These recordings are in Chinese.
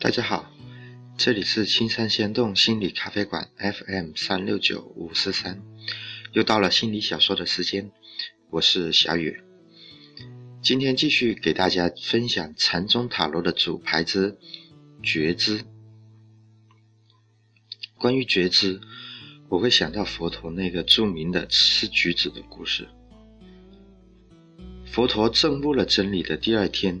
大家好，这里是青山仙洞心理咖啡馆 FM 三六九五四三，又到了心理小说的时间，我是小雨。今天继续给大家分享禅宗塔罗的主牌之觉知。关于觉知，我会想到佛陀那个著名的吃橘子的故事。佛陀证悟了真理的第二天。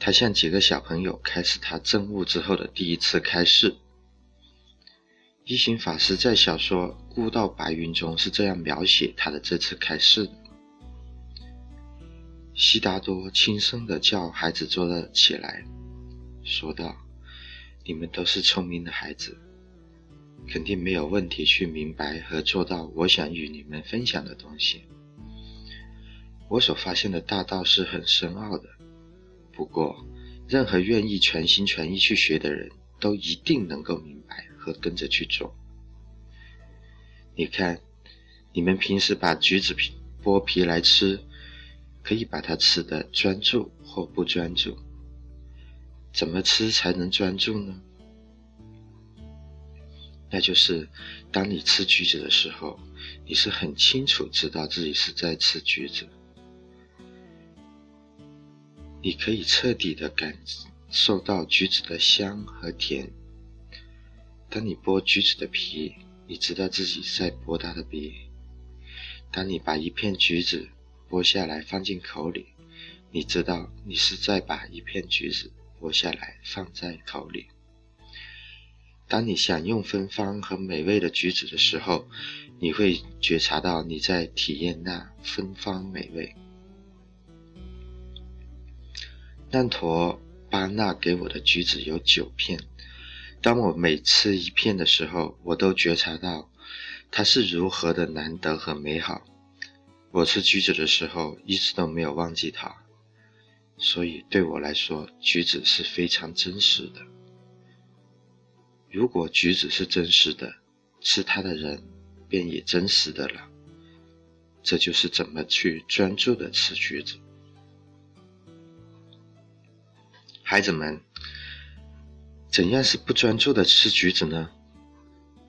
他向几个小朋友开始他证悟之后的第一次开示。一行法师在小说《孤道白云》中是这样描写他的这次开示的：悉达多轻声地叫孩子坐了起来，说道：“你们都是聪明的孩子，肯定没有问题去明白和做到我想与你们分享的东西。我所发现的大道是很深奥的。”不过，任何愿意全心全意去学的人，都一定能够明白和跟着去做。你看，你们平时把橘子皮剥皮来吃，可以把它吃的专注或不专注。怎么吃才能专注呢？那就是当你吃橘子的时候，你是很清楚知道自己是在吃橘子。你可以彻底的感受到橘子的香和甜。当你剥橘子的皮，你知道自己在剥它的皮。当你把一片橘子剥下来放进口里，你知道你是在把一片橘子剥下来放在口里。当你享用芬芳和美味的橘子的时候，你会觉察到你在体验那芬芳美味。难陀巴纳给我的橘子有九片，当我每吃一片的时候，我都觉察到它是如何的难得和美好。我吃橘子的时候一直都没有忘记它，所以对我来说，橘子是非常真实的。如果橘子是真实的，吃它的人便也真实的了。这就是怎么去专注的吃橘子。孩子们，怎样是不专注的吃橘子呢？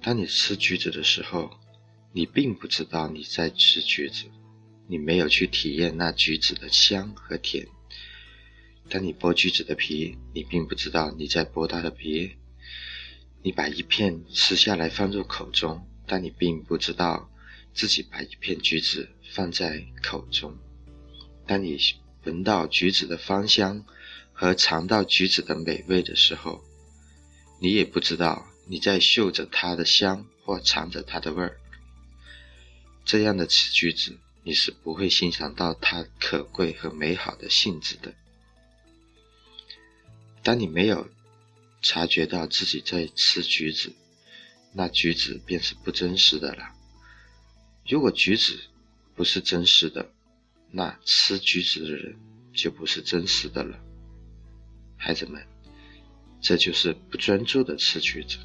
当你吃橘子的时候，你并不知道你在吃橘子，你没有去体验那橘子的香和甜。当你剥橘子的皮，你并不知道你在剥它的皮。你把一片吃下来放入口中，但你并不知道自己把一片橘子放在口中。当你闻到橘子的芳香。和尝到橘子的美味的时候，你也不知道你在嗅着它的香或尝着它的味儿。这样的吃橘子，你是不会欣赏到它可贵和美好的性质的。当你没有察觉到自己在吃橘子，那橘子便是不真实的了。如果橘子不是真实的，那吃橘子的人就不是真实的了。孩子们，这就是不专注的吃橘子。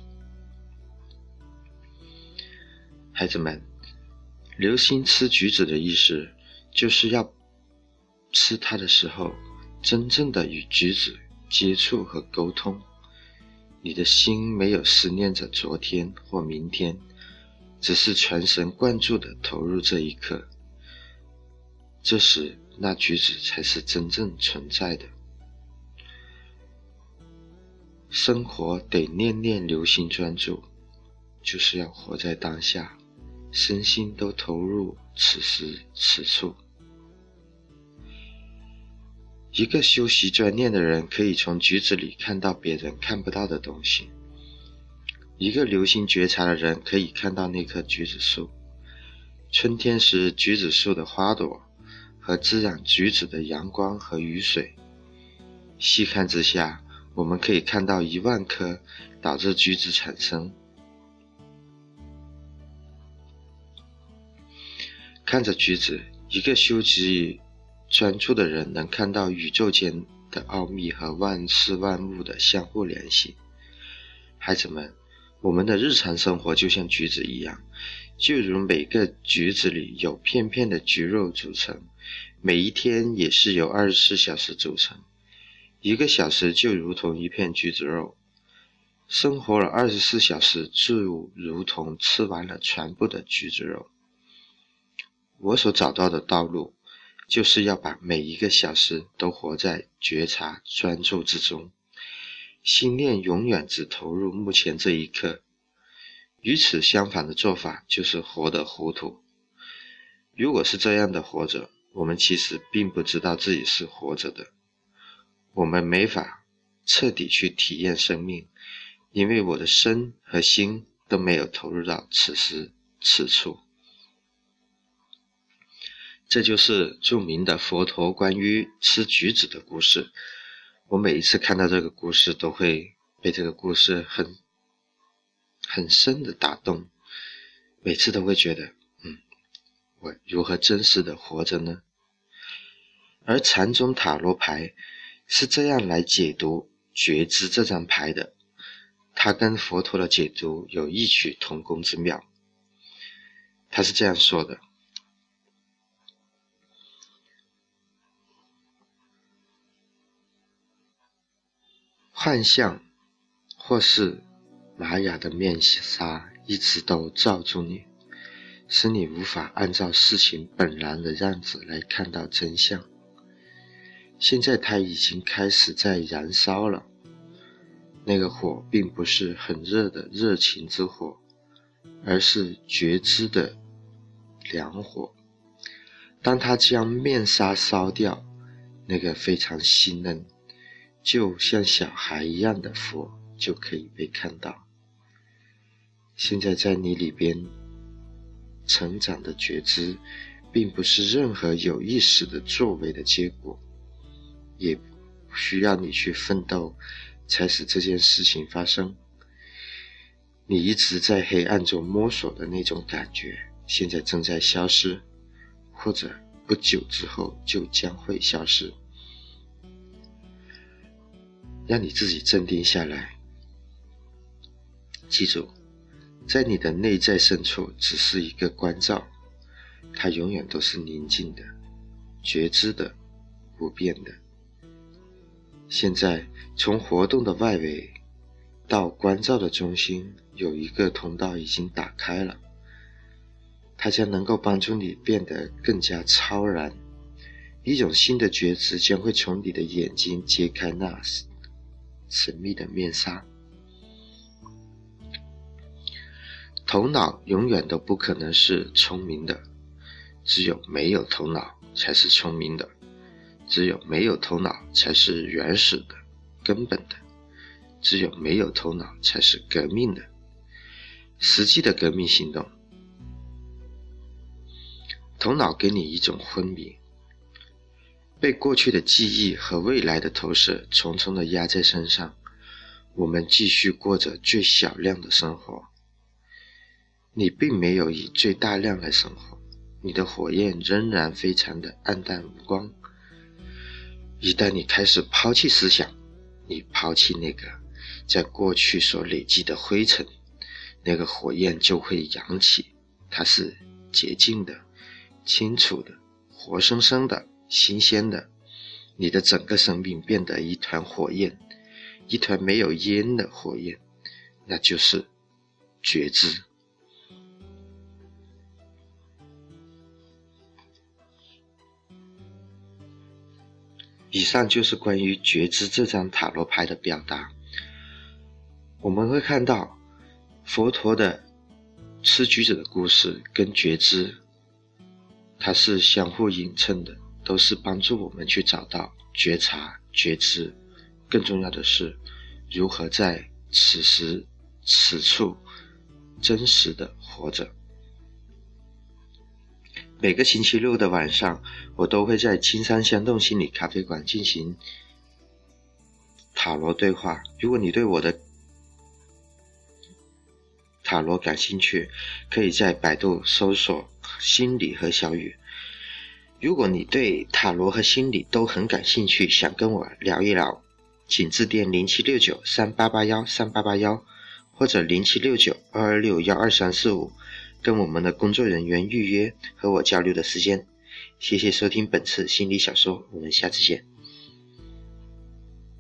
孩子们，留心吃橘子的意思，就是要吃它的时候，真正的与橘子接触和沟通。你的心没有思念着昨天或明天，只是全神贯注的投入这一刻。这时，那橘子才是真正存在的。生活得念念留心专注，就是要活在当下，身心都投入此时此处。一个修习专念的人，可以从橘子里看到别人看不到的东西；一个留心觉察的人，可以看到那棵橘子树。春天时，橘子树的花朵和滋养橘子的阳光和雨水，细看之下。我们可以看到一万颗导致橘子产生。看着橘子，一个修习专注的人能看到宇宙间的奥秘和万事万物的相互联系。孩子们，我们的日常生活就像橘子一样，就如每个橘子里有片片的橘肉组成，每一天也是由二十四小时组成，一个小时就如同一片橘子肉。生活了二十四小时，就如同吃完了全部的橘子肉。我所找到的道路，就是要把每一个小时都活在觉察专注之中，心念永远只投入目前这一刻。与此相反的做法，就是活得糊涂。如果是这样的活着，我们其实并不知道自己是活着的，我们没法彻底去体验生命。因为我的身和心都没有投入到此时此处，这就是著名的佛陀关于吃橘子的故事。我每一次看到这个故事，都会被这个故事很很深的打动。每次都会觉得，嗯，我如何真实的活着呢？而禅宗塔罗牌是这样来解读觉知这张牌的。它跟佛陀的解读有异曲同工之妙。他是这样说的：幻象或是玛雅的面纱，一直都罩住你，使你无法按照事情本然的样子来看到真相。现在它已经开始在燃烧了。那个火并不是很热的热情之火，而是觉知的良火。当它将面纱烧掉，那个非常细嫩，就像小孩一样的佛就可以被看到。现在在你里边成长的觉知，并不是任何有意识的作为的结果，也不需要你去奋斗。才使这件事情发生。你一直在黑暗中摸索的那种感觉，现在正在消失，或者不久之后就将会消失。让你自己镇定下来，记住，在你的内在深处只是一个关照，它永远都是宁静的、觉知的、不变的。现在。从活动的外围到关照的中心，有一个通道已经打开了，它将能够帮助你变得更加超然。一种新的觉知将会从你的眼睛揭开那神秘的面纱。头脑永远都不可能是聪明的，只有没有头脑才是聪明的，只有没有头脑才是原始的。根本的，只有没有头脑才是革命的，实际的革命行动。头脑给你一种昏迷，被过去的记忆和未来的投射重重的压在身上。我们继续过着最小量的生活。你并没有以最大量来生活，你的火焰仍然非常的暗淡无光。一旦你开始抛弃思想，你抛弃那个在过去所累积的灰尘，那个火焰就会扬起。它是洁净的、清楚的、活生生的、新鲜的。你的整个生命变得一团火焰，一团没有烟的火焰，那就是觉知。以上就是关于觉知这张塔罗牌的表达。我们会看到佛陀的吃橘子的故事跟觉知，它是相互映衬的，都是帮助我们去找到觉察、觉知。更重要的是，如何在此时此处真实的活着。每个星期六的晚上，我都会在青山香洞心理咖啡馆进行塔罗对话。如果你对我的塔罗感兴趣，可以在百度搜索“心理和小雨”。如果你对塔罗和心理都很感兴趣，想跟我聊一聊，请致电零七六九三八八幺三八八幺，或者零七六九二二六幺二三四五，跟我们的工作人员预约和我交流的时间。谢谢收听本次心理小说，我们下次见。